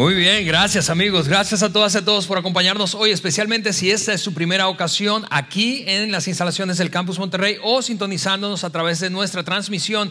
Muy bien, gracias amigos, gracias a todas y a todos por acompañarnos hoy, especialmente si esta es su primera ocasión aquí en las instalaciones del Campus Monterrey o sintonizándonos a través de nuestra transmisión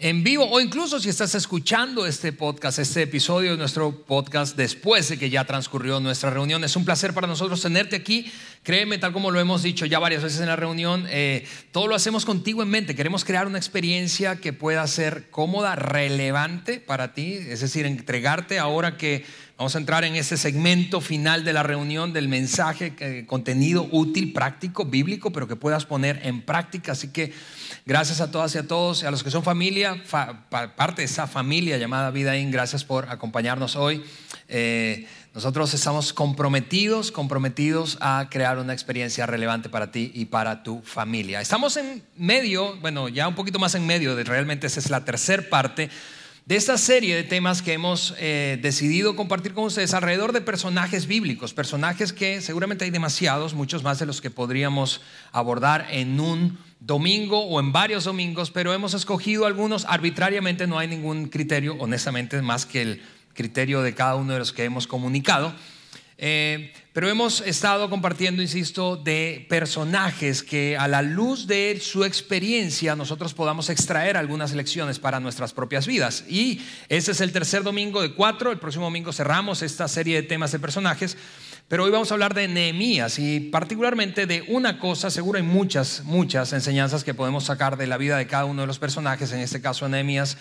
en vivo o incluso si estás escuchando este podcast, este episodio de nuestro podcast después de que ya transcurrió nuestra reunión. Es un placer para nosotros tenerte aquí. Créeme, tal como lo hemos dicho ya varias veces en la reunión, eh, todo lo hacemos contigo en mente. Queremos crear una experiencia que pueda ser cómoda, relevante para ti, es decir, entregarte ahora que Vamos a entrar en ese segmento final de la reunión del mensaje, eh, contenido útil, práctico, bíblico, pero que puedas poner en práctica. Así que gracias a todas y a todos, a los que son familia, parte de esa familia llamada Vida In, gracias por acompañarnos hoy. Eh, nosotros estamos comprometidos, comprometidos a crear una experiencia relevante para ti y para tu familia. Estamos en medio, bueno, ya un poquito más en medio, de realmente esa es la tercera parte de esta serie de temas que hemos eh, decidido compartir con ustedes alrededor de personajes bíblicos, personajes que seguramente hay demasiados, muchos más de los que podríamos abordar en un domingo o en varios domingos, pero hemos escogido algunos arbitrariamente, no hay ningún criterio, honestamente, más que el criterio de cada uno de los que hemos comunicado. Eh, pero hemos estado compartiendo, insisto, de personajes que a la luz de su experiencia nosotros podamos extraer algunas lecciones para nuestras propias vidas. Y ese es el tercer domingo de cuatro. El próximo domingo cerramos esta serie de temas de personajes. Pero hoy vamos a hablar de Nehemías y particularmente de una cosa, seguro hay muchas, muchas enseñanzas que podemos sacar de la vida de cada uno de los personajes, en este caso Nehemías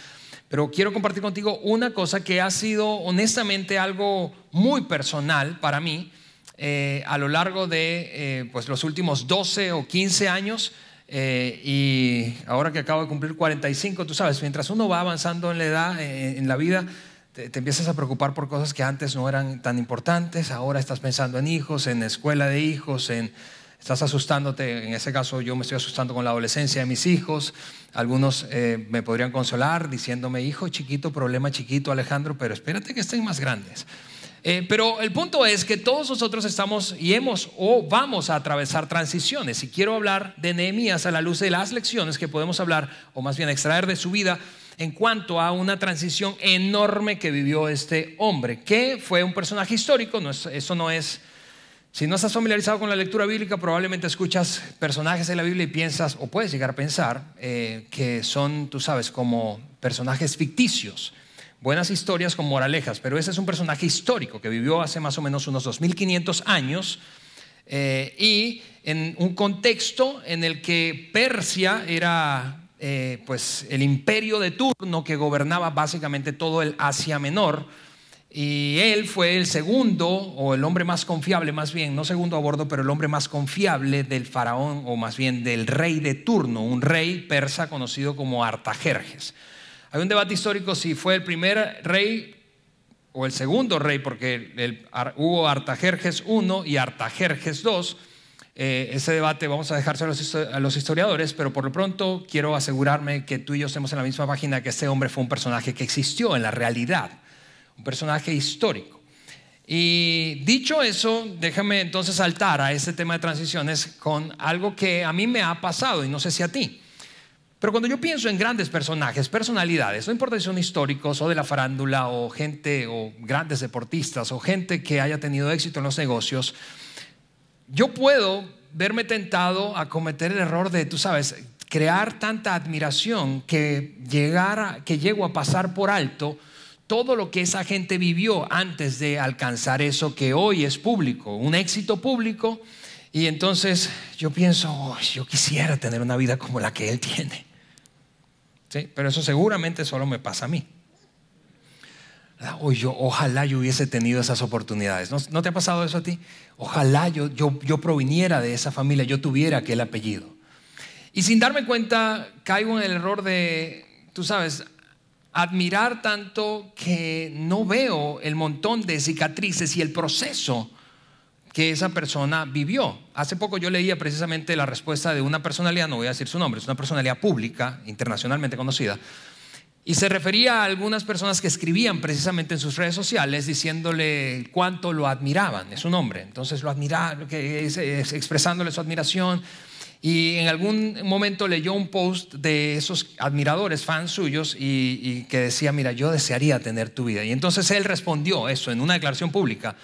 pero quiero compartir contigo una cosa que ha sido honestamente algo muy personal para mí eh, a lo largo de eh, pues los últimos 12 o 15 años. Eh, y ahora que acabo de cumplir 45, tú sabes, mientras uno va avanzando en la edad, en la vida, te, te, empiezas a preocupar por cosas que antes no eran tan importantes. Ahora estás pensando en hijos, en escuela de hijos, en Estás asustándote, en ese caso yo me estoy asustando con la adolescencia de mis hijos. Algunos eh, me podrían consolar diciéndome, hijo chiquito, problema chiquito, Alejandro, pero espérate que estén más grandes. Eh, pero el punto es que todos nosotros estamos y hemos o vamos a atravesar transiciones. Y quiero hablar de Nehemías a la luz de las lecciones que podemos hablar, o más bien extraer de su vida, en cuanto a una transición enorme que vivió este hombre, que fue un personaje histórico. eso no es si no estás familiarizado con la lectura bíblica, probablemente escuchas personajes de la Biblia y piensas, o puedes llegar a pensar, eh, que son, tú sabes, como personajes ficticios. Buenas historias con moralejas, pero ese es un personaje histórico que vivió hace más o menos unos 2500 años eh, y en un contexto en el que Persia era eh, pues el imperio de turno que gobernaba básicamente todo el Asia Menor y él fue el segundo, o el hombre más confiable, más bien, no segundo a bordo, pero el hombre más confiable del faraón, o más bien del rey de turno, un rey persa conocido como Artajerjes. Hay un debate histórico si fue el primer rey o el segundo rey, porque hubo Artajerjes I y Artajerjes II. Eh, ese debate vamos a dejárselo a los historiadores, pero por lo pronto quiero asegurarme que tú y yo estemos en la misma página, que ese hombre fue un personaje que existió en la realidad un personaje histórico. Y dicho eso, déjame entonces saltar a ese tema de transiciones con algo que a mí me ha pasado y no sé si a ti. Pero cuando yo pienso en grandes personajes, personalidades, no importa si son históricos o de la farándula o gente o grandes deportistas o gente que haya tenido éxito en los negocios, yo puedo verme tentado a cometer el error de, tú sabes, crear tanta admiración que llegar que llego a pasar por alto todo lo que esa gente vivió antes de alcanzar eso que hoy es público, un éxito público. Y entonces yo pienso, oh, yo quisiera tener una vida como la que él tiene. Pero eso seguramente solo me pasa a mí. O yo, ojalá yo hubiese tenido esas oportunidades. ¿No, te ha pasado eso a ti? Ojalá yo, yo, yo proviniera de esa familia, yo tuviera aquel apellido. Y sin darme cuenta, caigo en el error de, tú sabes, admirar tanto que no veo el montón de cicatrices y el proceso que esa persona vivió. Hace poco yo leía precisamente la respuesta de una personalidad, no voy a decir su nombre, es una personalidad pública, internacionalmente conocida, y se refería a algunas personas que escribían precisamente en sus redes sociales diciéndole cuánto lo admiraban, es un hombre, entonces lo admiraban, expresándole su admiración. Y en algún momento leyó un post de esos admiradores, fans suyos, y que decía, mira, yo desearía tener tu vida. Y entonces él respondió eso en una declaración pública.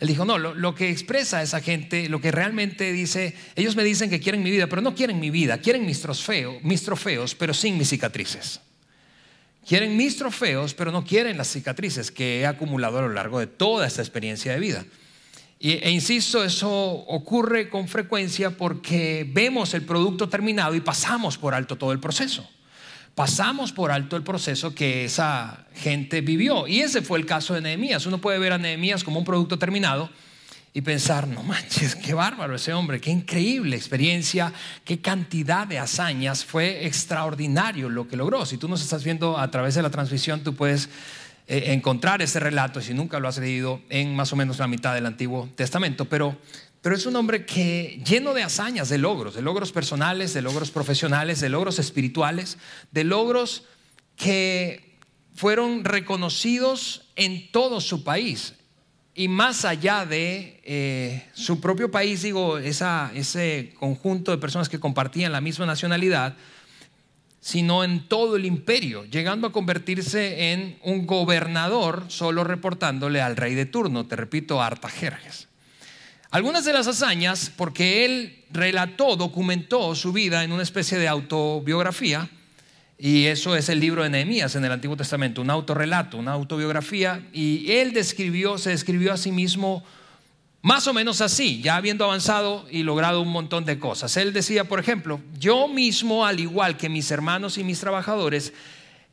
Él dijo, no, lo, que expresa esa gente, lo que realmente dice, ellos me dicen que quieren mi vida, pero no quieren mi vida, quieren mis trofeos, mis trofeos, pero sin mis cicatrices. Quieren mis trofeos, pero no quieren las cicatrices que he acumulado a lo largo de toda esta experiencia de vida. Y, e insisto, eso ocurre con frecuencia porque vemos el producto terminado y pasamos por alto todo el proceso pasamos por alto el proceso que esa gente vivió. Y ese fue el caso de Nehemías. Uno puede ver a Nehemías como un producto terminado y pensar, no manches, qué bárbaro ese hombre, qué increíble experiencia, qué cantidad de hazañas, fue extraordinario lo que logró. Si tú nos estás viendo a través de la transmisión, tú puedes eh, encontrar ese relato, si nunca lo has leído, en más o menos la mitad del Antiguo Testamento. Pero pero es un hombre que lleno de hazañas, de logros, de logros personales, de logros profesionales, de logros espirituales, de logros que fueron reconocidos en todo su país. Y más allá de eh, su propio país, digo, ese conjunto de personas que compartían la misma nacionalidad, sino en todo el imperio, llegando a convertirse en un gobernador solo reportándole al rey de turno, te repito, Artajerjes. Algunas de las hazañas, porque él relató, documentó su vida en una especie de autobiografía, y eso es el libro de Nehemías en el Antiguo Testamento, un autorrelato, una autobiografía, y él describió, se describió a sí mismo más o menos así, ya habiendo avanzado y logrado un montón de cosas. Él decía, por ejemplo, yo mismo, al igual que mis hermanos y mis trabajadores,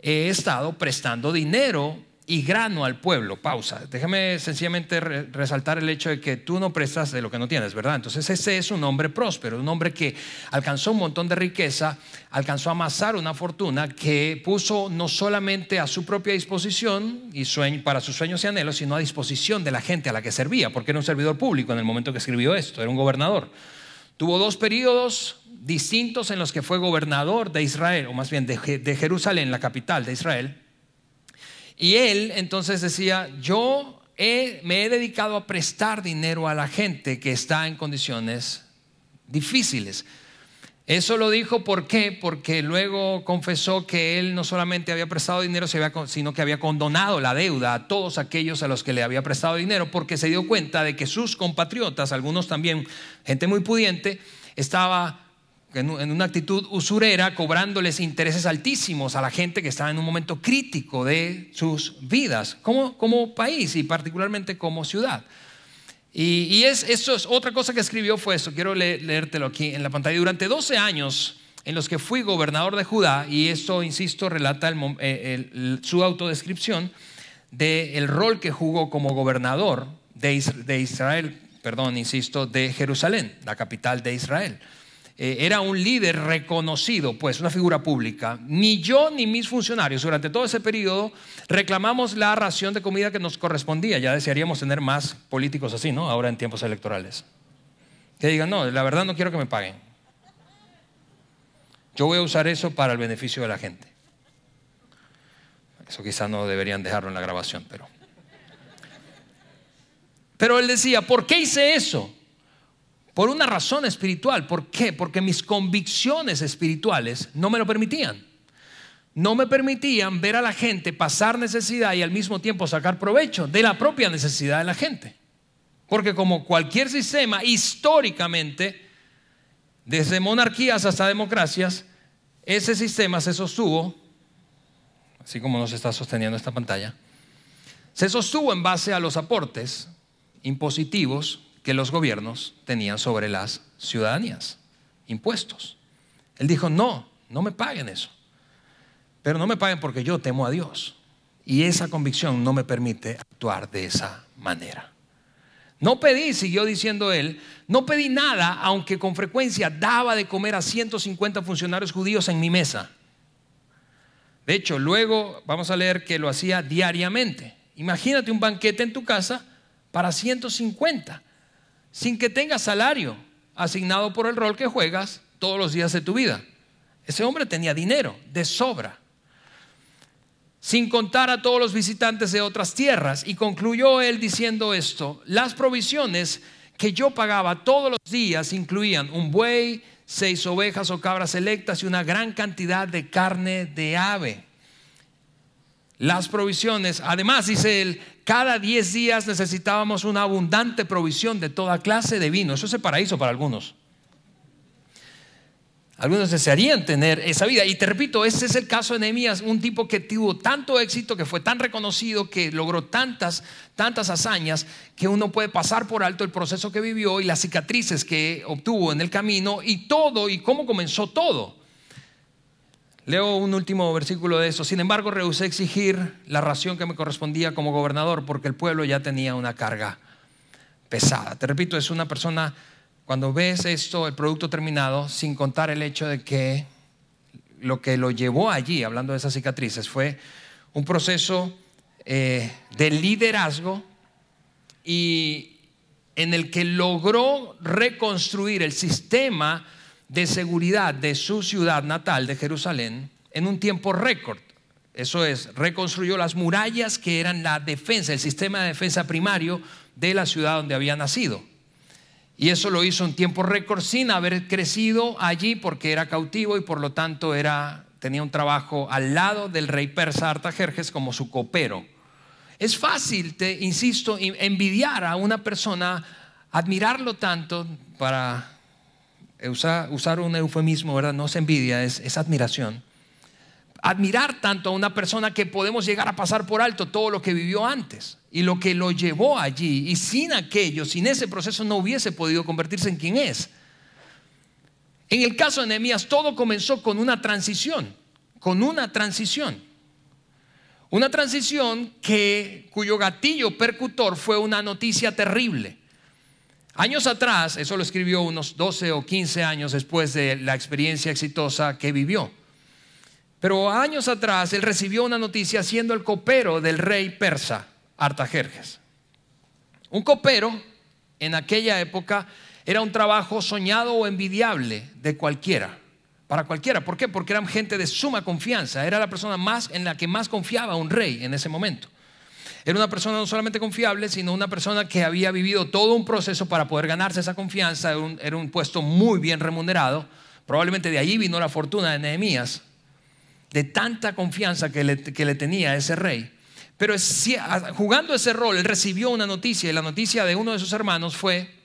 he estado prestando dinero y grano al pueblo. Pausa. Déjame sencillamente resaltar el hecho de que tú no prestas de lo que no tienes, ¿verdad? Entonces ese es un hombre próspero, un hombre que alcanzó un montón de riqueza, alcanzó a amasar una fortuna que puso no solamente a su propia disposición y sueño, para sus sueños y anhelos, sino a disposición de la gente a la que servía, porque era un servidor público en el momento que escribió esto, era un gobernador. Tuvo dos periodos distintos en los que fue gobernador de Israel, o más bien de, de Jerusalén, la capital de Israel y él entonces decía, yo me he dedicado a prestar dinero a la gente que está en condiciones difíciles. Eso lo dijo ¿por qué? Porque luego confesó que él no solamente había prestado dinero, sino que había condonado la deuda a todos aquellos a los que le había prestado dinero, porque se dio cuenta de que sus compatriotas, algunos también, gente muy pudiente, estaba en una actitud usurera, cobrándoles intereses altísimos a la gente que estaba en un momento crítico de sus vidas, como, como país y particularmente como ciudad. Y, es, eso es otra cosa que escribió fue eso, quiero leértelo aquí en la pantalla. Durante 12 años en los que fui gobernador de Judá, y esto, insisto, relata eh, su autodescripción del rol que jugó como gobernador de, de Israel, perdón, insisto, de Jerusalén, la capital de Israel. Eh, era un líder reconocido, pues una figura pública. Ni yo ni mis funcionarios durante todo ese periodo reclamamos la ración de comida que nos correspondía. Ya desearíamos tener más políticos así, ¿no? Ahora en tiempos electorales. Que digan, no, la verdad no quiero que me paguen. Yo voy a usar eso para el beneficio de la gente. Eso quizá no deberían dejarlo en la grabación, pero... Pero él decía, ¿por qué hice eso? Por una razón espiritual. ¿Por qué? Porque mis convicciones espirituales no me lo permitían. No me permitían ver a la gente pasar necesidad y al mismo tiempo sacar provecho de la propia necesidad de la gente. Porque como cualquier sistema, históricamente, desde monarquías hasta democracias, ese sistema se sostuvo, así como nos está sosteniendo esta pantalla, se sostuvo en base a los aportes impositivos que los gobiernos tenían sobre las ciudadanías, impuestos. Él dijo, no, no me paguen eso. Pero no me paguen porque yo temo a Dios. Y esa convicción no me permite actuar de esa manera. No pedí, siguió diciendo él, no pedí nada, aunque con frecuencia daba de comer a 150 funcionarios judíos en mi mesa. De hecho, luego vamos a leer que lo hacía diariamente. Imagínate un banquete en tu casa para 150. Sin que tengas salario asignado por el rol que juegas todos los días de tu vida. Ese hombre tenía dinero de sobra, sin contar a todos los visitantes de otras tierras. Y concluyó él diciendo esto, las provisiones que yo pagaba todos los días incluían un buey, seis ovejas o cabras selectas y una gran cantidad de carne de ave. Las provisiones, además dice él, cada diez días necesitábamos una abundante provisión de toda clase de vino. Eso es el paraíso para algunos. Algunos desearían tener esa vida. Y te repito, ese es el caso de Nehemías, un tipo que tuvo tanto éxito, que fue tan reconocido, que logró tantas, tantas hazañas, que uno puede pasar por alto el proceso que vivió y las cicatrices que obtuvo en el camino y todo, y cómo comenzó todo. Leo un último versículo de eso. Sin embargo, rehusé exigir la ración que me correspondía como gobernador porque el pueblo ya tenía una carga pesada. Te repito, es una persona cuando ves esto, el producto terminado, sin contar el hecho de que lo que lo llevó allí, hablando de esas cicatrices, fue un proceso eh, de liderazgo y en el que logró reconstruir el sistema de seguridad de su ciudad natal de Jerusalén en un tiempo récord. Eso es, reconstruyó las murallas que eran la defensa, el sistema de defensa primario de la ciudad donde había nacido. Y eso lo hizo en tiempo récord sin haber crecido allí porque era cautivo y por lo tanto era, tenía un trabajo al lado del rey persa Artajerjes como su copero. Es fácil, te insisto, envidiar a una persona, admirarlo tanto para usar, un eufemismo, ¿verdad? No es envidia, es, es admiración. Admirar tanto a una persona que podemos llegar a pasar por alto todo lo que vivió antes y lo que lo llevó allí. Y sin aquello, sin ese proceso, no hubiese podido convertirse en quien es. En el caso de Nehemías, todo comenzó con una transición, con una transición. Una transición que, cuyo gatillo percutor fue una noticia terrible. Años atrás, eso lo escribió unos 12 o 15 años después de la experiencia exitosa que vivió. Pero años atrás él recibió una noticia siendo el copero del rey persa. Artajerjes. Un copero en aquella época era un trabajo soñado o envidiable de cualquiera, para cualquiera. ¿Por qué? Porque eran gente de suma confianza, era la persona más en la que más confiaba un rey en ese momento. Era una persona no solamente confiable, sino una persona que había vivido todo un proceso para poder ganarse esa confianza, era un, puesto muy bien remunerado. Probablemente de allí vino la fortuna de Nehemías, de tanta confianza que le, que le tenía ese rey. Pero jugando ese rol, él recibió una noticia y la noticia de uno de sus hermanos fue,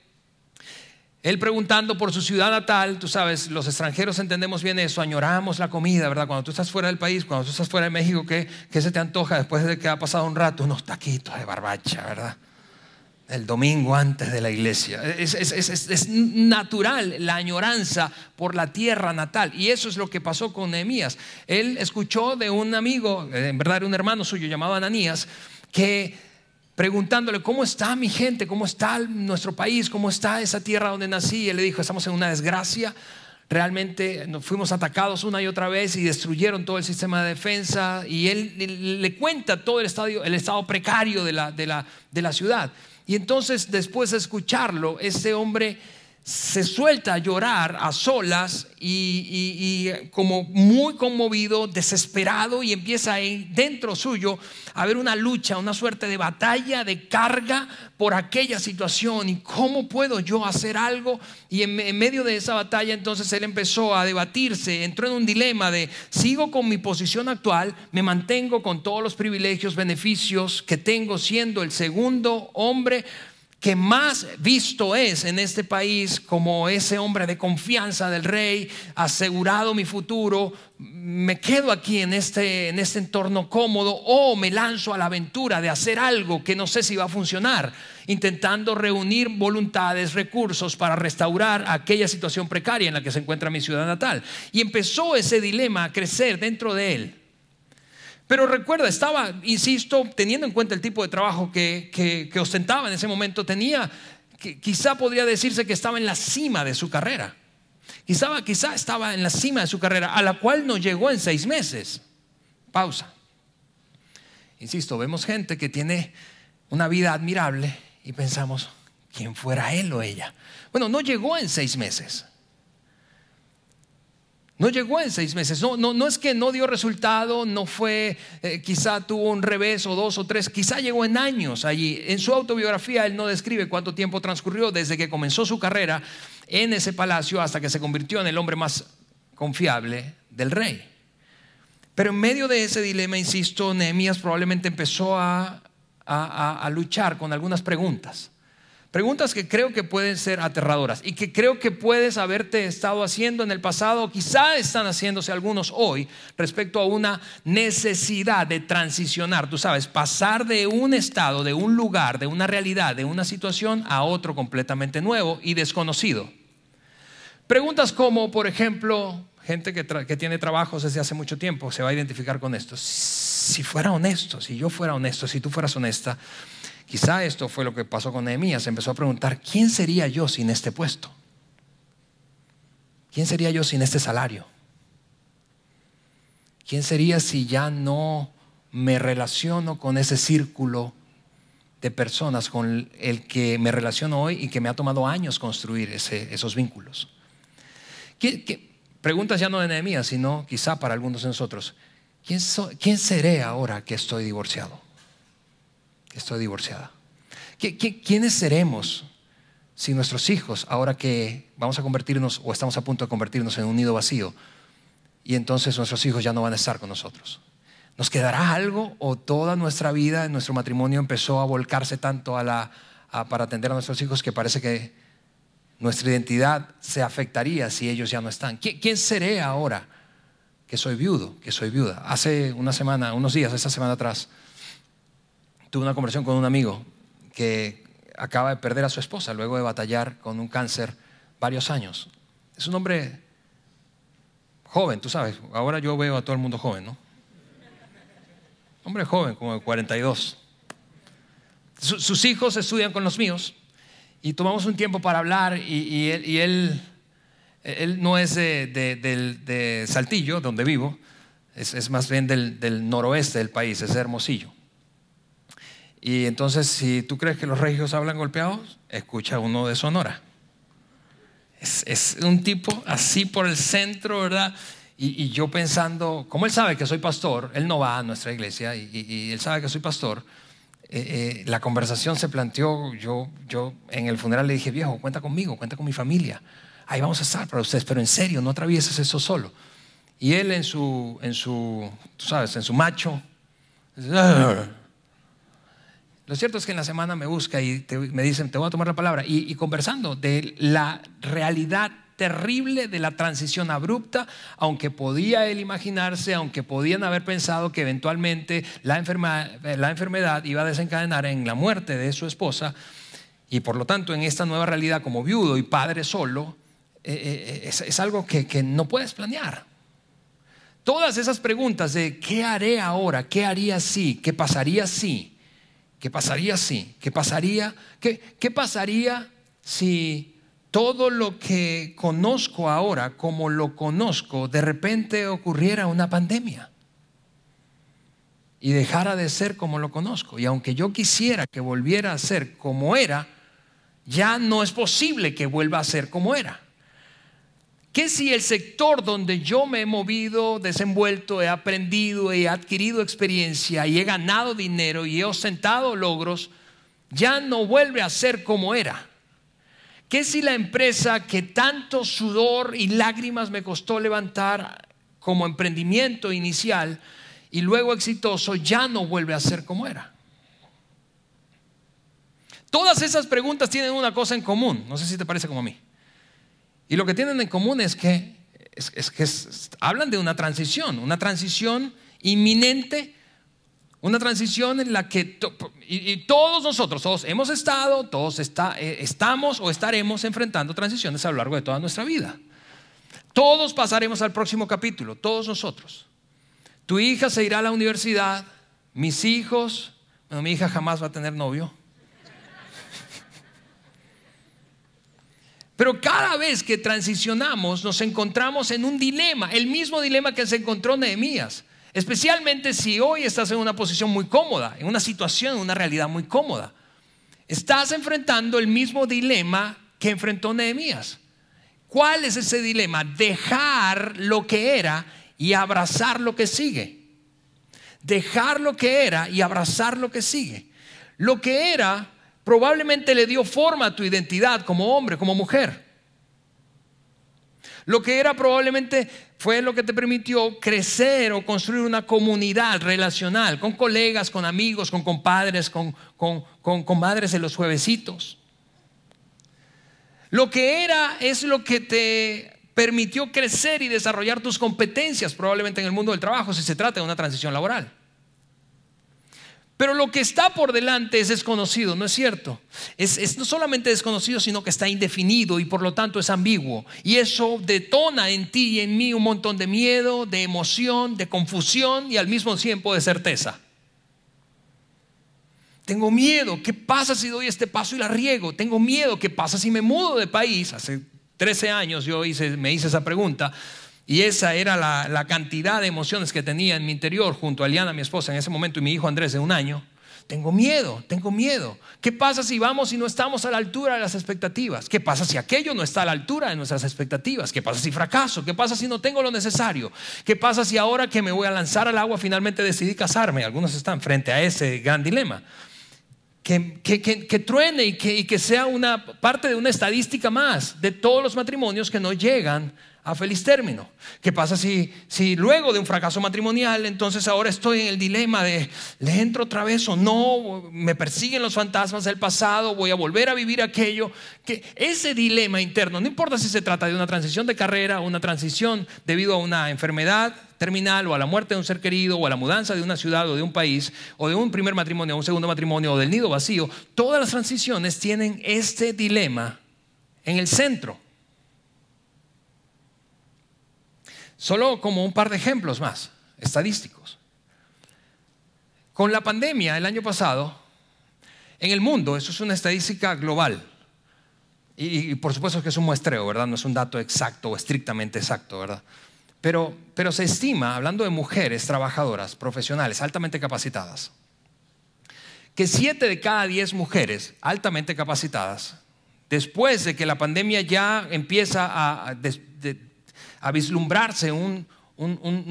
él preguntando por su ciudad natal, tú sabes, los extranjeros entendemos bien eso, añoramos la comida, ¿verdad? Cuando tú estás fuera del país, cuando tú estás fuera de México, ¿qué, qué se te antoja después de que ha pasado un rato? Unos taquitos de barbacha, ¿verdad? el domingo antes de la iglesia. Es, natural la añoranza por la tierra natal. Y eso es lo que pasó con Nehemías. Él escuchó de un amigo, en verdad era un hermano suyo llamado Ananías, que preguntándole, ¿cómo está mi gente? ¿Cómo está nuestro país? ¿Cómo está esa tierra donde nací? Y él le dijo, estamos en una desgracia. Realmente nos fuimos atacados una y otra vez y destruyeron todo el sistema de defensa. Y él le cuenta todo el, estadio, el estado precario de la, de la, de la ciudad. Y entonces después de escucharlo, ese hombre se suelta a llorar a solas y, como muy conmovido, desesperado y empieza ahí dentro suyo a haber una lucha, una suerte de batalla, de carga por aquella situación. Y cómo puedo yo hacer algo. Y en, en medio de esa batalla entonces él empezó a debatirse, entró en un dilema de sigo con mi posición actual, me mantengo con todos los privilegios, beneficios que tengo siendo el segundo hombre que más visto es en este país como ese hombre de confianza del rey, asegurado mi futuro, me quedo aquí en este, en este entorno cómodo o me lanzo a la aventura de hacer algo que no sé si va a funcionar, intentando reunir voluntades, recursos para restaurar aquella situación precaria en la que se encuentra mi ciudad natal. Y empezó ese dilema a crecer dentro de él. Pero recuerda, estaba, insisto, teniendo en cuenta el tipo de trabajo que, ostentaba en ese momento, tenía, que, quizá podría decirse que estaba en la cima de su carrera. Quizá, quizá estaba en la cima de su carrera, a la cual no llegó en seis meses. Pausa. Insisto, vemos gente que tiene una vida admirable y pensamos, quien fuera él o ella. Bueno, no llegó en seis meses. No llegó en seis meses. No, no, no es que no dio resultado, no fue, eh, quizá tuvo un revés o dos o tres, quizá llegó en años allí. En su autobiografía él no describe cuánto tiempo transcurrió desde que comenzó su carrera en ese palacio hasta que se convirtió en el hombre más confiable del rey. Pero en medio de ese dilema, insisto, Nehemías probablemente empezó a, a luchar con algunas preguntas. Preguntas que creo que pueden ser aterradoras y que creo que puedes haberte estado haciendo en el pasado, quizá están haciéndose algunos hoy, respecto a una necesidad de transicionar, tú sabes, pasar de un estado, de un lugar, de una realidad, de una situación a otro completamente nuevo y desconocido. Preguntas como, por ejemplo, gente que, que tiene trabajos desde hace mucho tiempo se va a identificar con esto. Si fuera honesto, si yo fuera honesto, si tú fueras honesta, Quizá esto fue lo que pasó con Nehemías. Empezó a preguntar, ¿quién sería yo sin este puesto? ¿Quién sería yo sin este salario? ¿Quién sería si ya no me relaciono con ese círculo de personas con el que me relaciono hoy y que me ha tomado años construir esos vínculos? preguntas ya no de Nehemías, sino quizá para algunos de nosotros. ¿Quién, ¿Quién seré ahora que estoy divorciado? Estoy divorciada. quiénes seremos si nuestros hijos, ahora que vamos a convertirnos o estamos a punto de convertirnos en un nido vacío, y entonces nuestros hijos ya no van a estar con nosotros? ¿Nos quedará algo o toda nuestra vida, nuestro matrimonio empezó a volcarse tanto para atender a nuestros hijos que parece que nuestra identidad se afectaría si ellos ya no están? ¿Quién seré ahora que soy viudo, que soy viuda? Hace una semana, unos días, esta semana atrás, tuve una conversación con un amigo que acaba de perder a su esposa luego de batallar con un cáncer varios años. Es un hombre joven, tú sabes, ahora yo veo a todo el mundo joven, ¿no? Hombre joven, como de 42. sus hijos estudian con los míos y tomamos un tiempo para hablar y, él, no es de, Saltillo, donde vivo, es, más bien del, noroeste del país, es Hermosillo. Y entonces, si tú crees que los regios hablan golpeados, escucha uno de Sonora. Es, un tipo así por el centro, ¿verdad? Y, yo pensando, como él sabe que soy pastor, él no va a nuestra iglesia y, él sabe que soy pastor, eh, eh, la conversación se planteó, yo, yo en el funeral le dije, viejo, cuenta conmigo, cuenta con mi familia, ahí vamos a estar para ustedes, pero en serio, no atravieses eso solo. Y él en su, en su, tú sabes, en su macho, lo cierto es que en la semana me busca y me dicen, te voy a tomar la palabra. Y, conversando de la realidad terrible de la transición abrupta, aunque podía él imaginarse, aunque podían haber pensado que eventualmente la, enfermedad iba a desencadenar en la muerte de su esposa, y por lo tanto en esta nueva realidad como viudo y padre solo, eh, eh, es, es, algo que, que no puedes planear. Todas esas preguntas de qué haré ahora, qué haría si, qué pasaría si, ¿Qué pasaría si? ¿Qué pasaría? ¿Qué, ¿Qué pasaría si todo lo que conozco ahora, como lo conozco, de repente ocurriera una pandemia? Y dejara de ser como lo conozco. Y aunque yo quisiera que volviera a ser como era, ya no es posible que vuelva a ser como era. ¿Qué si el sector donde yo me he movido, desenvuelto, he aprendido, he adquirido experiencia y he ganado dinero y he ostentado logros, ya no vuelve a ser como era? ¿Qué si la empresa que tanto sudor y lágrimas me costó levantar como emprendimiento inicial y luego exitoso ya no vuelve a ser como era? Todas esas preguntas tienen una cosa en común, no sé si te parece como a mí. Y lo que tienen en común es que, es, que hablan de una transición, una transición inminente, una transición en la que y, todos nosotros, todos hemos estado, todos está, eh, estamos o estaremos enfrentando transiciones a lo largo de toda nuestra vida. Todos pasaremos al próximo capítulo, todos nosotros. Tu hija se irá a la universidad, mis hijos, bueno, mi hija jamás va a tener novio. Pero cada vez que transicionamos nos encontramos en un dilema, el mismo dilema que se encontró Nehemías. Especialmente si hoy estás en una posición muy cómoda, en una situación, en una realidad muy cómoda. estás enfrentando el mismo dilema que enfrentó Nehemías. ¿Cuál es ese dilema? Dejar lo que era y abrazar lo que sigue. Dejar lo que era y abrazar lo que sigue. Lo que era probablemente le dio forma a tu identidad como hombre, como mujer. Lo que era probablemente fue lo que te permitió crecer o construir una comunidad relacional con colegas, con amigos, con compadres, con, con, con, madres de los juevesitos. Lo que era es lo que te permitió crecer y desarrollar tus competencias probablemente en el mundo del trabajo si se trata de una transición laboral. Pero lo que está por delante es desconocido, ¿no es cierto? Es, no solamente desconocido, sino que está indefinido y por lo tanto es ambiguo. Y eso detona en ti y en mí un montón de miedo, de emoción, de confusión y al mismo tiempo de certeza. Tengo miedo, ¿qué pasa si doy este paso y la riego? Tengo miedo, ¿qué pasa si me mudo de país? Hace 13 años yo hice, me hice esa pregunta. Y esa era la, cantidad de emociones que tenía en mi interior junto a Eliana, mi esposa en ese momento, y mi hijo Andrés de un año. Tengo miedo, tengo miedo. ¿Qué pasa si vamos y no estamos a la altura de las expectativas? ¿Qué pasa si aquello no está a la altura de nuestras expectativas? ¿Qué pasa si fracaso? ¿Qué pasa si no tengo lo necesario? ¿Qué pasa si ahora que me voy a lanzar al agua finalmente decidí casarme? Algunos están frente a ese gran dilema. Que, que, truene y, y que sea una parte de una estadística más de todos los matrimonios que no llegan a feliz término. ¿Qué pasa si, si luego de un fracaso matrimonial, entonces ahora estoy en el dilema de, ¿le entro otra vez o no? ¿Me persiguen los fantasmas del pasado? ¿Voy a volver a vivir aquello? Que ese dilema interno, no importa si se trata de una transición de carrera, una transición debido a una enfermedad terminal o a la muerte de un ser querido o a la mudanza de una ciudad o de un país o de un primer matrimonio a un segundo matrimonio o del nido vacío, todas las transiciones tienen este dilema en el centro. Solo como un par de ejemplos más, estadísticos. Con la pandemia el año pasado, en el mundo, eso es una estadística global, y, por supuesto que es un muestreo, ¿verdad? No es un dato exacto o estrictamente exacto, ¿verdad? Pero, pero se estima, hablando de mujeres trabajadoras, profesionales, altamente capacitadas, que siete de cada diez mujeres altamente capacitadas, después de que la pandemia ya empieza a vislumbrarse un,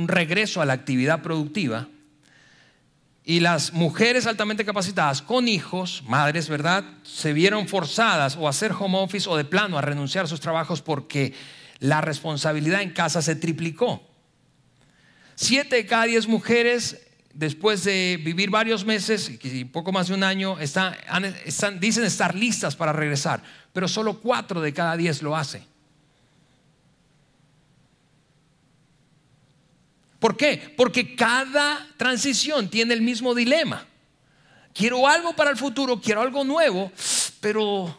regreso a la actividad productiva. Y las mujeres altamente capacitadas con hijos, madres, ¿verdad? Se vieron forzadas o a hacer home office o de plano a renunciar a sus trabajos porque la responsabilidad en casa se triplicó. Siete de cada diez mujeres, después de vivir varios meses y poco más de un año, están, dicen estar listas para regresar, pero solo cuatro de cada diez lo hacen. ¿Por qué? Porque cada transición tiene el mismo dilema. Quiero algo para el futuro, quiero algo nuevo, pero,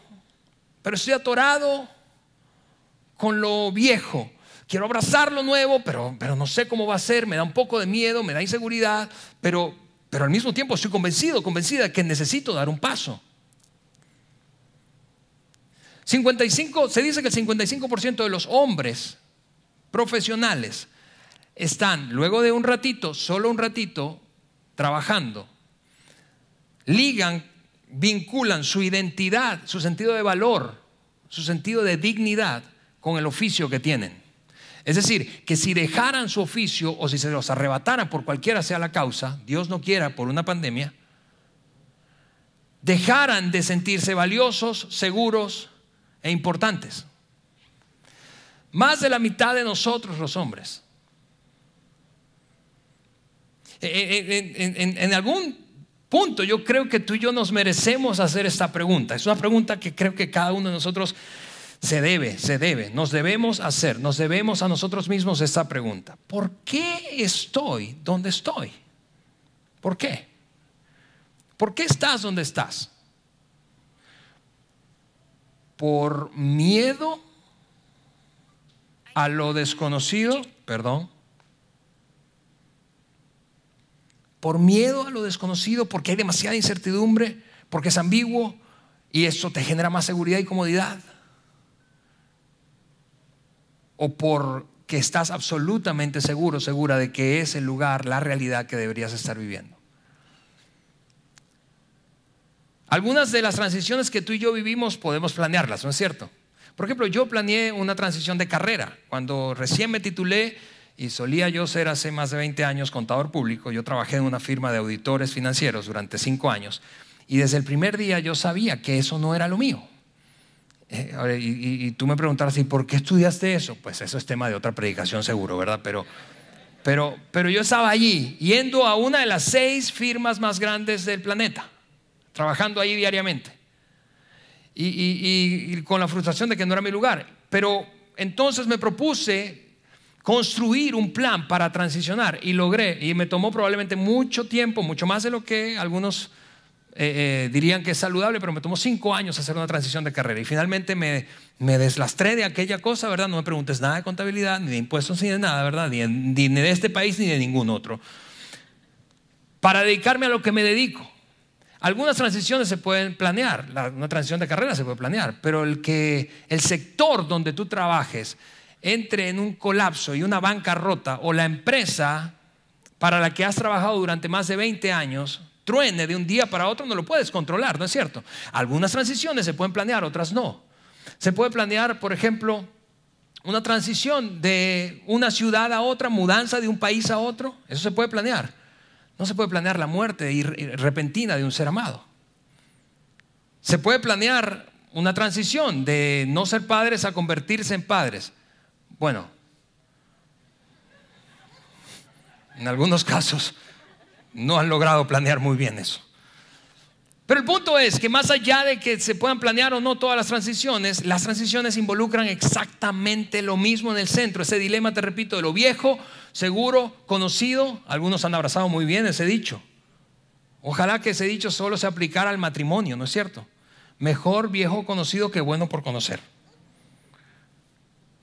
pero estoy atorado con lo viejo. Quiero abrazar lo nuevo, pero, pero no sé cómo va a ser, me da un poco de miedo, me da inseguridad, pero, pero al mismo tiempo estoy convencido, convencida que necesito dar un paso. 55, se dice que el 55% de los hombres profesionales están luego de un ratito, solo un ratito, trabajando, ligan, vinculan su identidad, su sentido de valor, su sentido de dignidad con el oficio que tienen. Es decir, que si dejaran su oficio o si se los arrebataran por cualquiera sea la causa, Dios no quiera por una pandemia, dejaran de sentirse valiosos, seguros e importantes. Más de la mitad de nosotros los hombres en, algún punto yo creo que tú y yo nos merecemos hacer esta pregunta. Es una pregunta que creo que cada uno de nosotros se debe, se debe, nos debemos hacer, nos debemos a nosotros mismos esta pregunta. ¿Por qué estoy donde estoy? ¿Por qué? ¿Por qué estás donde estás? ¿Por miedo a lo desconocido? Perdón. Por miedo a lo desconocido, porque hay demasiada incertidumbre, porque es ambiguo y eso te genera más seguridad y comodidad. O porque estás absolutamente seguro, segura de que es el lugar, la realidad que deberías estar viviendo. Algunas de las transiciones que tú y yo vivimos podemos planearlas, ¿no es cierto? Por ejemplo, yo planeé una transición de carrera. Cuando recién me titulé y solía yo ser hace más de 20 años contador público, yo trabajé en una firma de auditores financieros durante cinco años y desde el primer día yo sabía que eso no era lo mío. Eh, y, tú me preguntarás, ¿y por qué estudiaste eso? Pues eso es tema de otra predicación seguro, ¿verdad? Pero, pero, pero yo estaba allí, yendo a una de las seis firmas más grandes del planeta, trabajando ahí diariamente. Y, con la frustración de que no era mi lugar. Pero entonces me propuse construir un plan para transicionar y logré, y me tomó probablemente mucho tiempo, mucho más de lo que algunos eh, eh, dirían que es saludable, pero me tomó cinco años hacer una transición de carrera y finalmente me, me, deslastré de aquella cosa, ¿verdad? No me preguntes nada de contabilidad, ni de impuestos, ni de nada, ¿verdad? Ni, ni de este país, ni de ningún otro. Para dedicarme a lo que me dedico. Algunas transiciones se pueden planear, una transición de carrera se puede planear, pero el que el sector donde tú trabajes entre en un colapso y una bancarrota o la empresa para la que has trabajado durante más de 20 años truene de un día para otro, no lo puedes controlar, ¿no es cierto? Algunas transiciones se pueden planear, otras no. Se puede planear, por ejemplo, una transición de una ciudad a otra, mudanza de un país a otro, eso se puede planear. No se puede planear la muerte repentina de un ser amado. Se puede planear una transición de no ser padres a convertirse en padres. Bueno, en algunos casos no han logrado planear muy bien eso. Pero el punto es que más allá de que se puedan planear o no todas las transiciones, las transiciones involucran exactamente lo mismo en el centro. Ese dilema, te repito, de lo viejo, seguro, conocido. Algunos han abrazado muy bien ese dicho. Ojalá que ese dicho solo se aplicara al matrimonio, ¿no es cierto? Mejor viejo conocido que bueno por conocer.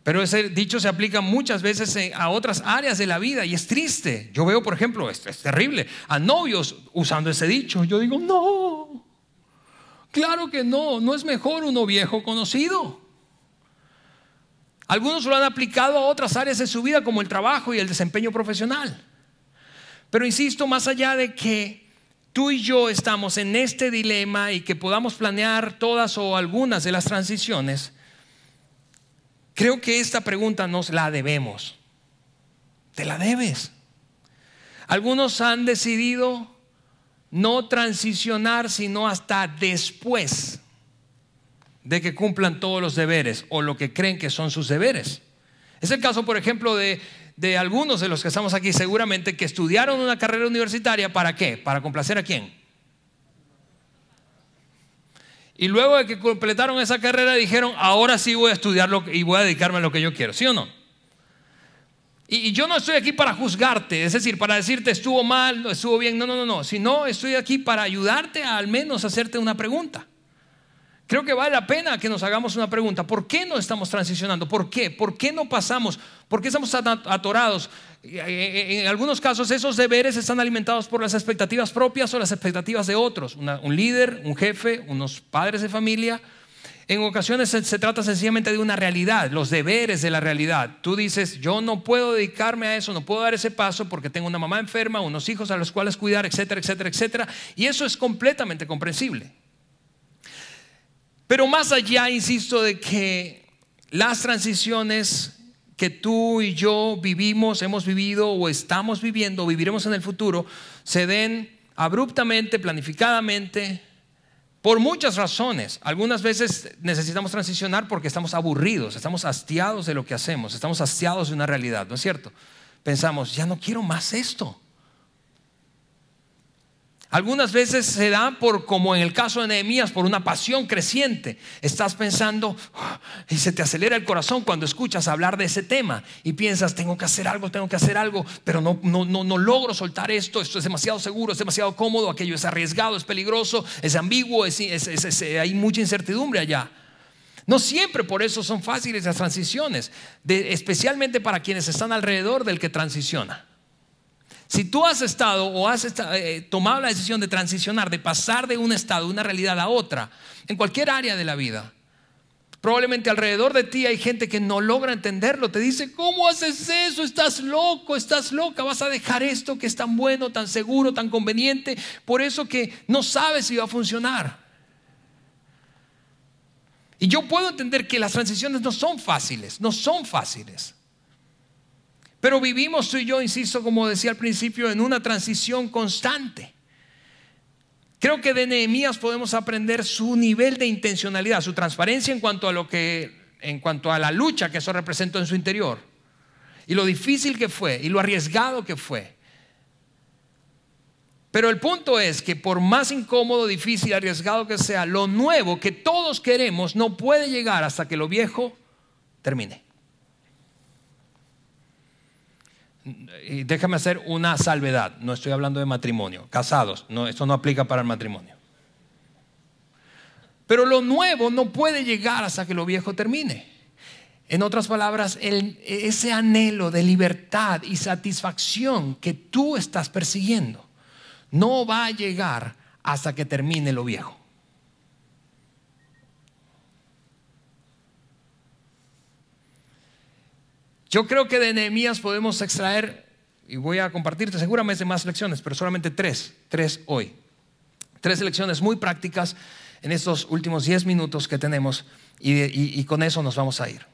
Pero ese dicho se aplica muchas veces a otras áreas de la vida y es triste. Yo veo, por ejemplo, es, es terrible, a novios usando ese dicho. Yo digo, no, claro que no, no es mejor uno viejo conocido. Algunos lo han aplicado a otras áreas de su vida como el trabajo y el desempeño profesional. Pero insisto, más allá de que tú y yo estamos en este dilema y que podamos planear todas o algunas de las transiciones, Creo que esta pregunta nos la debemos. Te la debes. Algunos han decidido no transicionar sino hasta después de que cumplan todos los deberes o lo que creen que son sus deberes. Es el caso, por ejemplo, de, de algunos de los que estamos aquí, seguramente que estudiaron una carrera universitaria, ¿para qué? ¿Para complacer a quién? Y luego de que completaron esa carrera dijeron, ahora sí voy a estudiarlo y voy a dedicarme a lo que yo quiero, ¿sí o no? Y, yo no estoy aquí para juzgarte, es decir, para decirte estuvo mal, estuvo bien, no, no, no, no, sino estoy aquí para ayudarte a al menos hacerte una pregunta. Creo que vale la pena que nos hagamos una pregunta. ¿Por qué no estamos transicionando? ¿Por qué? ¿Por qué no pasamos? ¿Por qué estamos atorados? En algunos casos esos deberes están alimentados por las expectativas propias o las expectativas de otros. un líder, un jefe, unos padres de familia. En ocasiones se, trata sencillamente de una realidad, los deberes de la realidad. Tú dices, yo no puedo dedicarme a eso, no puedo dar ese paso porque tengo una mamá enferma, unos hijos a los cuales cuidar, etcétera, etcétera, etcétera. Y eso es completamente comprensible. Pero más allá, insisto, de que las transiciones que tú y yo vivimos, hemos vivido o estamos viviendo o viviremos en el futuro, se den abruptamente, planificadamente, por muchas razones. Algunas veces necesitamos transicionar porque estamos aburridos, estamos hastiados de lo que hacemos, estamos hastiados de una realidad, ¿no es cierto? Pensamos, ya no quiero más esto. Algunas veces se da por, como en el caso de Nehemías, por una pasión creciente. Estás pensando ah", y se te acelera el corazón cuando escuchas hablar de ese tema y piensas, tengo que hacer algo, tengo que hacer algo, pero no, no, no, no logro soltar esto, esto es demasiado seguro, es demasiado cómodo, aquello es arriesgado, es peligroso, es ambiguo, hay mucha incertidumbre allá. No siempre por eso son fáciles las transiciones, especialmente para quienes están alrededor del que transiciona. Si tú has estado o has eh, tomado la decisión de transicionar, de pasar de un estado, de una realidad a otra, en cualquier área de la vida, probablemente alrededor de ti hay gente que no logra entenderlo. Te dice, ¿cómo haces eso? Estás loco, estás loca, vas a dejar esto que es tan bueno, tan seguro, tan conveniente, por eso que no sabes si va a funcionar. Y yo puedo entender que las transiciones no son fáciles, no son fáciles. Pero vivimos tú y yo, insisto, como decía al principio, en una transición constante. Creo que de Nehemías podemos aprender su nivel de intencionalidad, su transparencia en cuanto a lo que en cuanto a la lucha que eso representó en su interior y lo difícil que fue y lo arriesgado que fue. Pero el punto es que por más incómodo, difícil, arriesgado que sea, lo nuevo que todos queremos no puede llegar hasta que lo viejo termine. Y déjame hacer una salvedad, no estoy hablando de matrimonio, casados, no, esto no aplica para el matrimonio. Pero lo nuevo no puede llegar hasta que lo viejo termine. En otras palabras, ese anhelo de libertad y satisfacción que tú estás persiguiendo no va a llegar hasta que termine lo viejo. Yo creo que de Nehemías podemos extraer, y voy a compartirte seguramente más lecciones, pero solamente tres, tres hoy. Tres lecciones muy prácticas en estos últimos diez minutos que tenemos y con eso nos vamos a ir.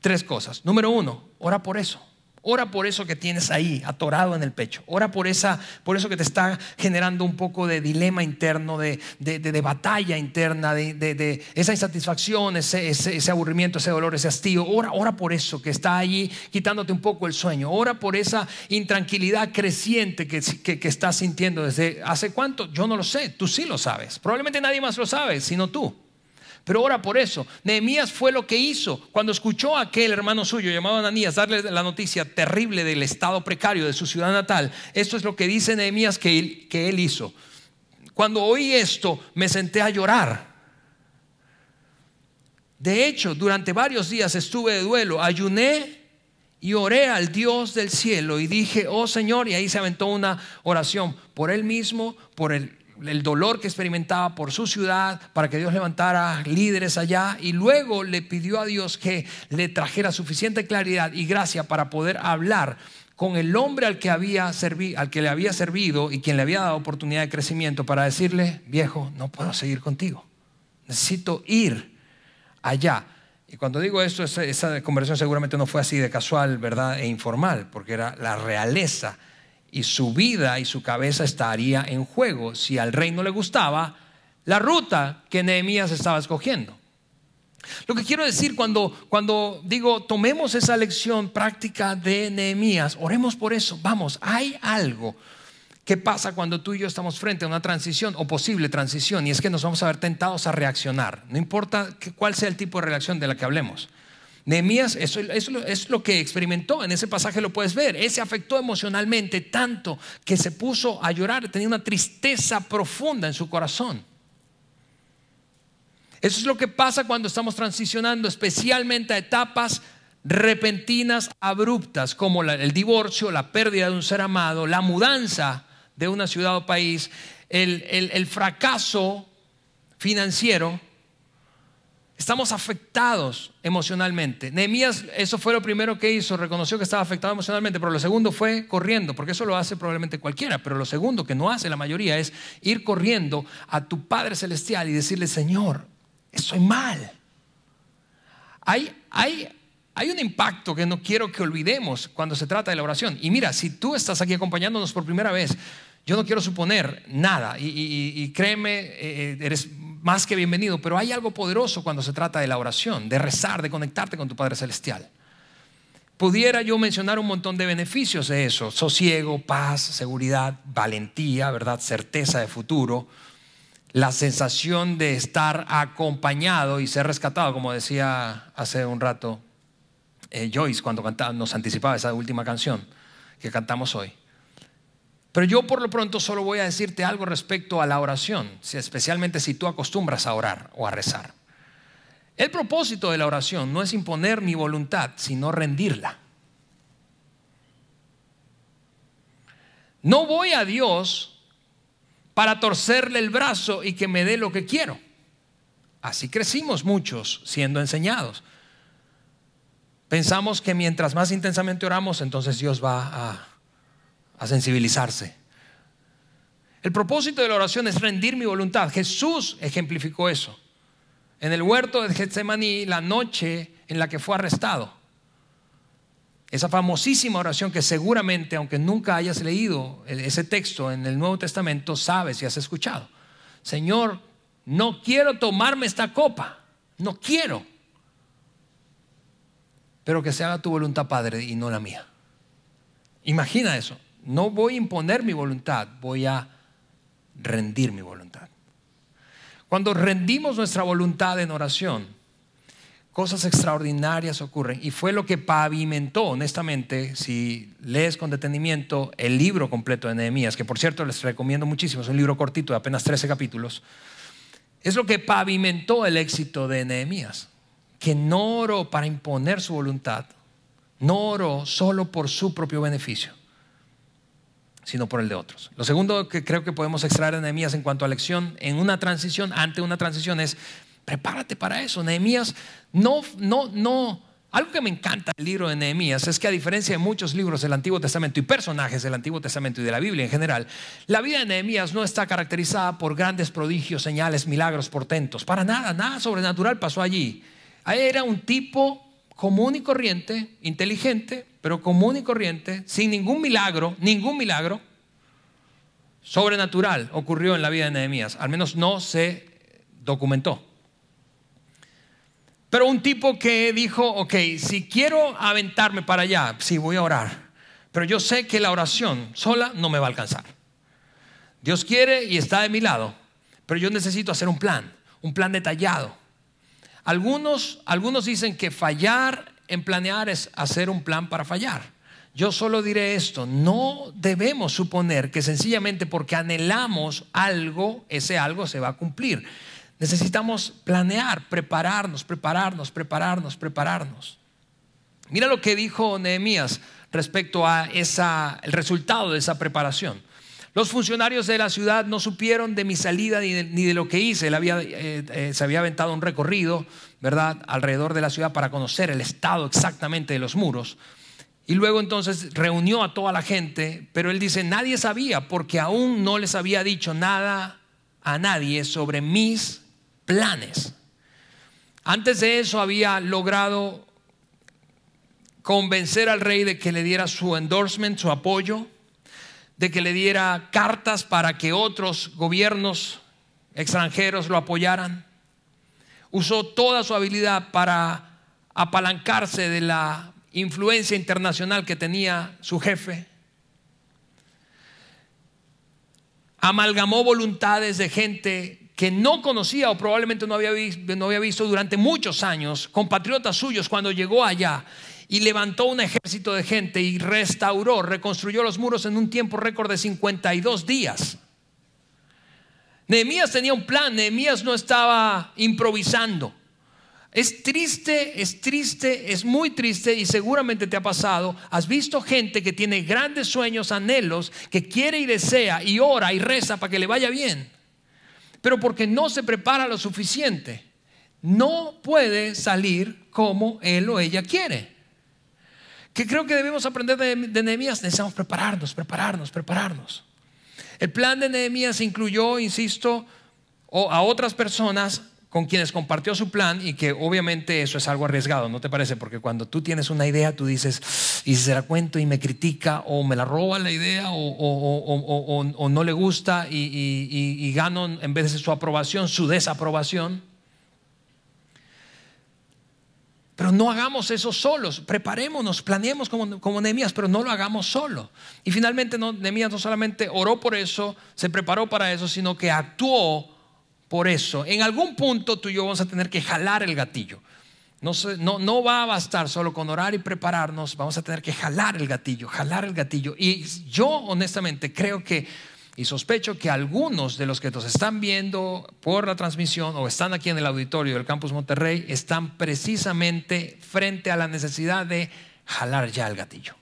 Tres cosas. Número uno, ora por eso. Ora por eso que tienes ahí, atorado en el pecho. Ora por, esa, por eso que te está generando un poco de dilema interno, de, batalla interna, de, esa insatisfacción, ese, aburrimiento, ese dolor, ese hastío. Ora, ora por eso que está allí quitándote un poco el sueño. Ora por esa intranquilidad creciente que, que estás sintiendo desde hace cuánto. Yo no lo sé, tú sí lo sabes. Probablemente nadie más lo sabe, sino tú. Pero ora por eso. Nehemías fue lo que hizo cuando escuchó a aquel hermano suyo llamado Ananías darle la noticia terrible del estado precario de su ciudad natal. Esto es lo que dice Nehemías que él, que él hizo. Cuando oí esto, me senté a llorar. De hecho, durante varios días estuve de duelo, ayuné y oré al Dios del cielo y dije, oh Señor, y ahí se aventó una oración por él mismo, por el el dolor que experimentaba por su ciudad, para que Dios levantara líderes allá, y luego le pidió a Dios que le trajera suficiente claridad y gracia para poder hablar con el hombre al que, había al que le había servido y quien le había dado oportunidad de crecimiento para decirle, viejo, no puedo seguir contigo, necesito ir allá. Y cuando digo esto, esa, esa conversación seguramente no fue así de casual, ¿verdad? E informal, porque era la realeza y su vida y su cabeza estaría en juego si al rey no le gustaba la ruta que Nehemías estaba escogiendo. Lo que quiero decir cuando, cuando digo tomemos esa lección práctica de Nehemías, oremos por eso, vamos, hay algo que pasa cuando tú y yo estamos frente a una transición o posible transición y es que nos vamos a ver tentados a reaccionar, no importa cuál sea el tipo de reacción de la que hablemos. Nehemías, eso, es lo que experimentó, en ese pasaje lo puedes ver, él se afectó emocionalmente tanto que se puso a llorar, tenía una tristeza profunda en su corazón. Eso es lo que pasa cuando estamos transicionando, especialmente a etapas repentinas, abruptas, como el divorcio, la pérdida de un ser amado, la mudanza de una ciudad o país, el fracaso financiero Estamos afectados emocionalmente. Nehemías, eso fue lo primero que hizo, reconoció que estaba afectado emocionalmente, pero lo segundo fue corriendo, porque eso lo hace probablemente cualquiera, pero lo segundo que no hace la mayoría es ir corriendo a tu Padre Celestial y decirle, Señor, estoy mal. Hay, hay, hay un impacto que no quiero que olvidemos cuando se trata de la oración. Y mira, si tú estás aquí acompañándonos por primera vez, yo no quiero suponer nada y, créeme, eh, eh, eres más que bienvenido, pero hay algo poderoso cuando se trata de la oración, de rezar, de conectarte con tu Padre Celestial. Pudiera yo mencionar un montón de beneficios de eso, sosiego, paz, seguridad, valentía, ¿verdad? Certeza de futuro, la sensación de estar acompañado y ser rescatado, como decía hace un rato eh, Joyce cuando nos anticipaba esa última canción que cantamos hoy. Pero yo por lo pronto solo voy a decirte algo respecto a la oración, especialmente si tú acostumbras a orar o a rezar. El propósito de la oración no es imponer mi voluntad, sino rendirla. No voy a Dios para torcerle el brazo y que me dé lo que quiero. Así crecimos muchos siendo enseñados. Pensamos que mientras más intensamente oramos, entonces Dios va a a sensibilizarse. El propósito de la oración es rendir mi voluntad. Jesús ejemplificó eso. en el huerto de Getsemaní la noche en la que fue arrestado. Esa famosísima oración que seguramente, aunque nunca hayas leído ese texto en el Nuevo Testamento, sabes y has escuchado. Señor, no quiero tomarme esta copa, no quiero. Pero que se haga tu voluntad, Padre, y no la mía. Imagina eso. No voy a imponer mi voluntad, voy a rendir mi voluntad. Cuando rendimos nuestra voluntad en oración, cosas extraordinarias ocurren. Y fue lo que pavimentó, honestamente, si lees con detenimiento el libro completo de Nehemías, que por cierto les recomiendo muchísimo, es un libro cortito de apenas 13 capítulos, es lo que pavimentó el éxito de Nehemías, que no oró para imponer su voluntad, no oró solo por su propio beneficio, sino por el de otros. Lo segundo que creo que podemos extraer de Nehemías en cuanto a lección en una transición, ante una transición, es Prepárate para eso. Nehemías no, no, no. Algo que me encanta del libro de Nehemías es que a diferencia de muchos libros del Antiguo Testamento y personajes del Antiguo Testamento y de la Biblia en general, la vida de Nehemías no está caracterizada por grandes prodigios, señales, milagros, portentos. Para nada, nada sobrenatural pasó allí. Era un tipo común y corriente, inteligente, pero común y corriente, sin ningún milagro, ningún milagro sobrenatural ocurrió en la vida de Nehemías. Al menos no se documentó. Pero un tipo que dijo, ok, si quiero aventarme para allá, sí voy a orar, pero yo sé que la oración sola no me va a alcanzar. Dios quiere y está de mi lado, pero yo necesito hacer un plan, un plan detallado. Algunos, algunos dicen que fallar en planear es hacer un plan para fallar. Yo solo diré esto, no debemos suponer que sencillamente porque anhelamos algo, ese algo se va a cumplir. Necesitamos planear, prepararnos, prepararnos, prepararnos, prepararnos. Mira lo que dijo Nehemías respecto a esa, el resultado de esa preparación. Los funcionarios de la ciudad no supieron de mi salida ni de, lo que hice. Él eh, eh, se había aventado un recorrido, ¿verdad?, alrededor de la ciudad para conocer el estado exactamente de los muros. Y luego entonces reunió a toda la gente, pero él dice, nadie sabía porque aún no les había dicho nada a nadie sobre mis planes. Antes de eso había logrado convencer al rey de que le diera su endorsement, su apoyo, de que le diera cartas para que otros gobiernos extranjeros lo apoyaran. Usó toda su habilidad para apalancarse de la influencia internacional que tenía su jefe. Amalgamó voluntades de gente que no conocía o probablemente no había, visto, durante muchos años, compatriotas suyos, cuando llegó allá y levantó un ejército de gente y restauró, reconstruyó los muros en un tiempo récord de 52 días. Nehemías tenía un plan, Nehemías no estaba improvisando. Es triste, es triste, es muy triste y seguramente te ha pasado. Has visto gente que tiene grandes sueños, anhelos, que quiere y desea y ora y reza para que le vaya bien pero porque no se prepara lo suficiente, no puede salir como él o ella quiere. Que creo que debemos aprender de, Nehemías, necesitamos prepararnos, prepararnos, prepararnos. El plan de Nehemías incluyó, insisto, a otras personas con quienes compartió su plan y que obviamente eso es algo arriesgado, ¿no te parece? Porque cuando tú tienes una idea, tú dices, y si se la cuento y me critica o me la roba la idea o, no le gusta y, y, gano en vez de su aprobación, su desaprobación. Pero no hagamos eso solos, preparémonos, planeemos como, como Nehemías, pero no lo hagamos solo. Y finalmente no, Nehemías no solamente oró por eso, se preparó para eso, sino que actuó por eso, en algún punto tú y yo vamos a tener que jalar el gatillo. No, no, no, va a bastar solo con orar y prepararnos, vamos a tener que jalar el gatillo, jalar el gatillo. Y yo honestamente creo que, y sospecho que algunos de los que nos están viendo por la transmisión o están aquí en el auditorio del Campus Monterrey, están precisamente frente a la necesidad de jalar ya el gatillo.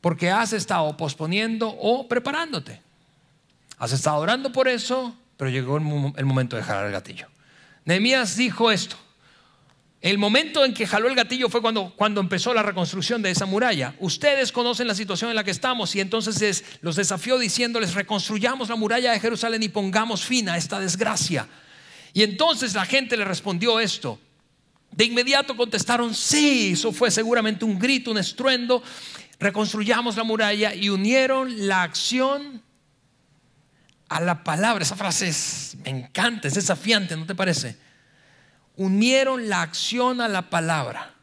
Porque has estado posponiendo o preparándote. Has estado orando por eso, pero llegó el momento de jalar el gatillo. Nehemías dijo esto. El momento en que jaló el gatillo fue cuando, cuando empezó la reconstrucción de esa muralla. Ustedes conocen la situación en la que estamos y entonces los desafió diciéndoles, reconstruyamos la muralla de Jerusalén y pongamos fin a esta desgracia. Y entonces la gente le respondió esto. De inmediato contestaron, sí, eso fue seguramente un grito, un estruendo. Reconstruyamos la muralla y unieron la acción a la palabra. Esa frase me encanta, es desafiante, ¿no te parece? Unieron la acción a la palabra.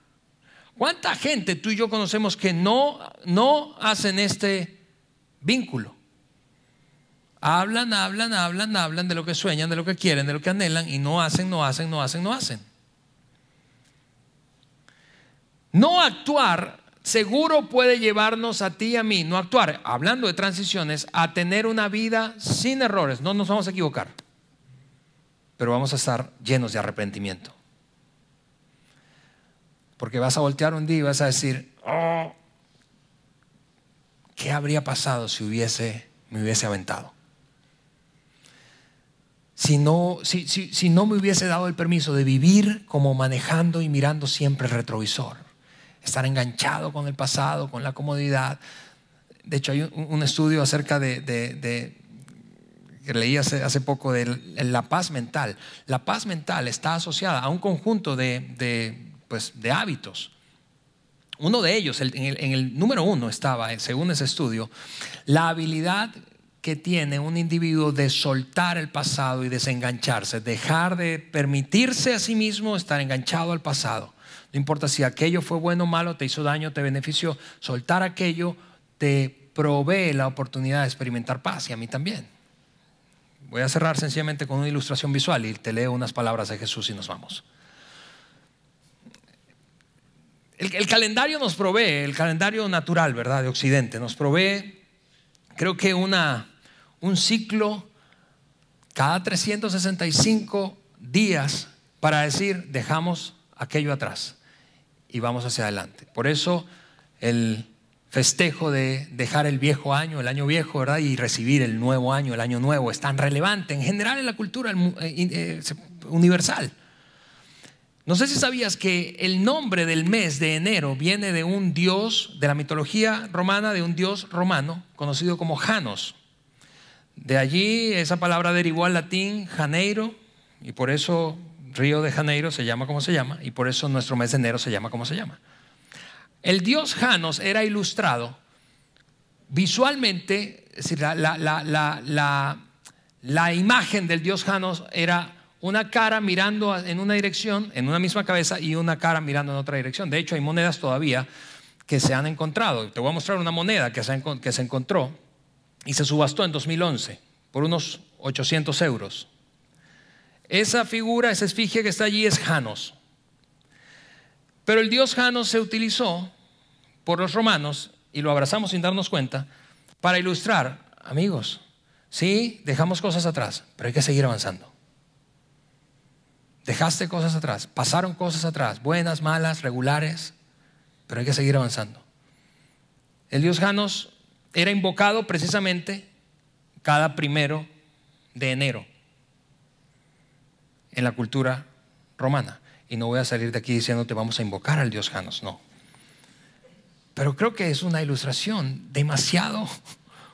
¿Cuánta gente tú y yo conocemos que no, no hacen este vínculo? Hablan, hablan, hablan, hablan de lo que sueñan, de lo que quieren, de lo que anhelan y no hacen, no hacen, no hacen, no hacen. No actuar seguro puede llevarnos a ti y a mí, no actuar, hablando de transiciones, a tener una vida sin errores. No nos vamos a equivocar, pero vamos a estar llenos de arrepentimiento. Porque vas a voltear un día y vas a decir, oh, ¿qué habría pasado si hubiese, me hubiese aventado? Si no, si, si no me hubiese dado el permiso de vivir como manejando y mirando siempre el retrovisor estar enganchado con el pasado, con la comodidad. De hecho, hay un, estudio acerca de, leí hace, poco de la paz mental. La paz mental está asociada a un conjunto de, pues, de hábitos. Uno de ellos, en, el, en el número uno estaba, según ese estudio, la habilidad que tiene un individuo de soltar el pasado y desengancharse, dejar de permitirse a sí mismo estar enganchado al pasado. No importa si aquello fue bueno o malo, te hizo daño, te benefició. Soltar aquello te provee la oportunidad de experimentar paz y a mí también. Voy a cerrar sencillamente con una ilustración visual y te leo unas palabras de Jesús y nos vamos. El, calendario nos provee, el calendario natural, ¿verdad? De Occidente, nos provee, creo que una, un ciclo cada 365 días para decir, dejamos aquello atrás y vamos hacia adelante. Por eso el festejo de dejar el viejo año, el año viejo, ¿verdad? Y recibir el nuevo año, el año nuevo, es tan relevante en general en la cultura eh, eh, universal. No sé si sabías que el nombre del mes de enero viene de un dios de la mitología romana, de un dios romano conocido como Janos. De allí esa palabra derivó al latín Janeiro y por eso Río de Janeiro se llama como se llama y por eso nuestro mes de enero se llama como se llama. El dios Janos era ilustrado visualmente, es decir, la, imagen del dios Janos era una cara mirando en una dirección, en una misma cabeza, y una cara mirando en otra dirección. De hecho, hay monedas todavía que se han encontrado. Te voy a mostrar una moneda que se, que se encontró y se subastó en 2011 por unos 800 euros. Esa figura, esa esfinge que está allí es Janos. Pero el dios Janos se utilizó por los romanos, y lo abrazamos sin darnos cuenta, para ilustrar, amigos, sí, dejamos cosas atrás, pero hay que seguir avanzando. Dejaste cosas atrás, pasaron cosas atrás, buenas, malas, regulares, pero hay que seguir avanzando. El dios Janos era invocado precisamente cada primero de enero en la cultura romana. Y no voy a salir de aquí diciéndote vamos a invocar al dios Janos, no. Pero creo que es una ilustración demasiado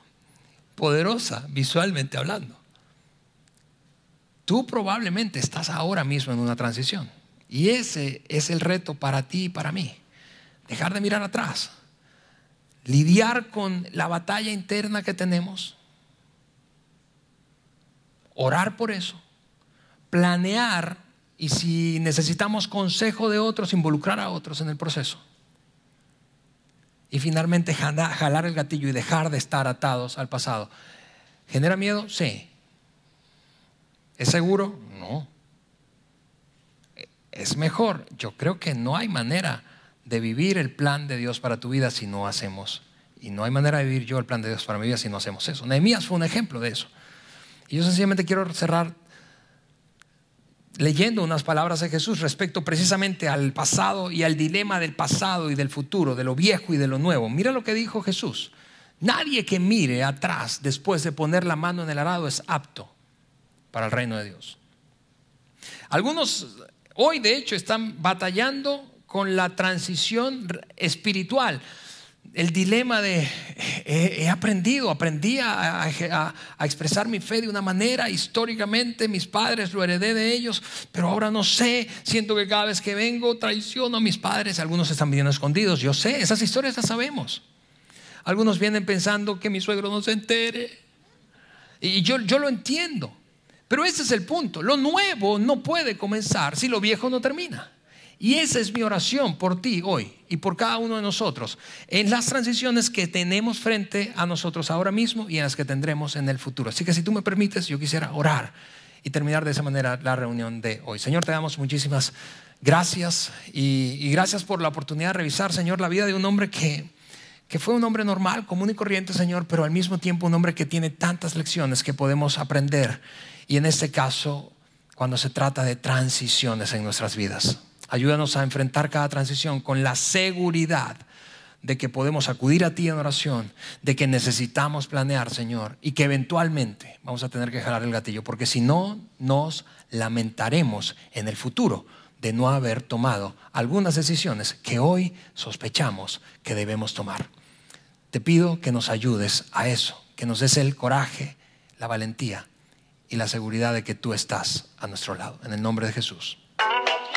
poderosa visualmente hablando. Tú probablemente estás ahora mismo en una transición. Y ese es el reto para ti y para mí. Dejar de mirar atrás. Lidiar con la batalla interna que tenemos. Orar por eso planear y si necesitamos consejo de otros, involucrar a otros en el proceso. Y finalmente jalar el gatillo y dejar de estar atados al pasado. ¿Genera miedo? Sí. ¿Es seguro? No. ¿Es mejor? Yo creo que no hay manera de vivir el plan de Dios para tu vida si no hacemos. Y no hay manera de vivir yo el plan de Dios para mi vida si no hacemos eso. Nehemías fue un ejemplo de eso. Y yo sencillamente quiero cerrar leyendo unas palabras de Jesús respecto precisamente al pasado y al dilema del pasado y del futuro, de lo viejo y de lo nuevo. Mira lo que dijo Jesús. Nadie que mire atrás después de poner la mano en el arado es apto para el reino de Dios. Algunos hoy de hecho están batallando con la transición espiritual. El dilema de he, aprendido, aprendí a, a, expresar mi fe de una manera, históricamente mis padres lo heredé de ellos, pero ahora no sé, siento que cada vez que vengo traiciono a mis padres, algunos están viviendo escondidos, yo sé, esas historias las sabemos. Algunos vienen pensando que mi suegro no se entere. Y yo, yo lo entiendo, pero ese es el punto, lo nuevo no puede comenzar si lo viejo no termina. Y esa es mi oración por ti hoy y por cada uno de nosotros en las transiciones que tenemos frente a nosotros ahora mismo y en las que tendremos en el futuro. Así que si tú me permites, yo quisiera orar y terminar de esa manera la reunión de hoy. Señor, te damos muchísimas gracias y, gracias por la oportunidad de revisar, Señor, la vida de un hombre que, que fue un hombre normal, común y corriente, Señor, pero al mismo tiempo un hombre que tiene tantas lecciones que podemos aprender. Y en este caso, cuando se trata de transiciones en nuestras vidas. Ayúdanos a enfrentar cada transición con la seguridad de que podemos acudir a ti en oración, de que necesitamos planear, Señor, y que eventualmente vamos a tener que jalar el gatillo, porque si no, nos lamentaremos en el futuro de no haber tomado algunas decisiones que hoy sospechamos que debemos tomar. Te pido que nos ayudes a eso, que nos des el coraje, la valentía y la seguridad de que tú estás a nuestro lado. En el nombre de Jesús.